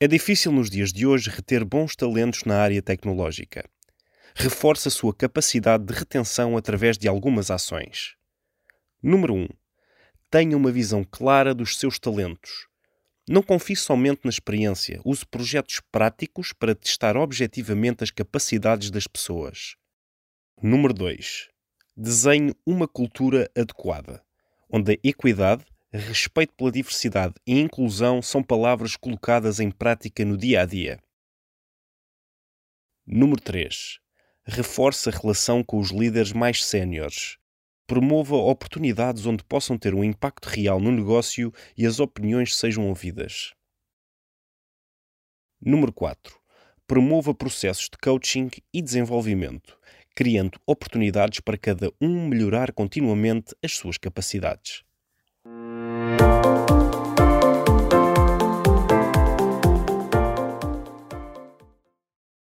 É difícil nos dias de hoje reter bons talentos na área tecnológica. Reforça a sua capacidade de retenção através de algumas ações. Número 1. Tenha uma visão clara dos seus talentos. Não confie somente na experiência, use projetos práticos para testar objetivamente as capacidades das pessoas. Número 2. Desenhe uma cultura adequada, onde a equidade, respeito pela diversidade e inclusão são palavras colocadas em prática no dia a dia. Número 3. Reforce a relação com os líderes mais séniores. Promova oportunidades onde possam ter um impacto real no negócio e as opiniões sejam ouvidas. Número 4. Promova processos de coaching e desenvolvimento, criando oportunidades para cada um melhorar continuamente as suas capacidades.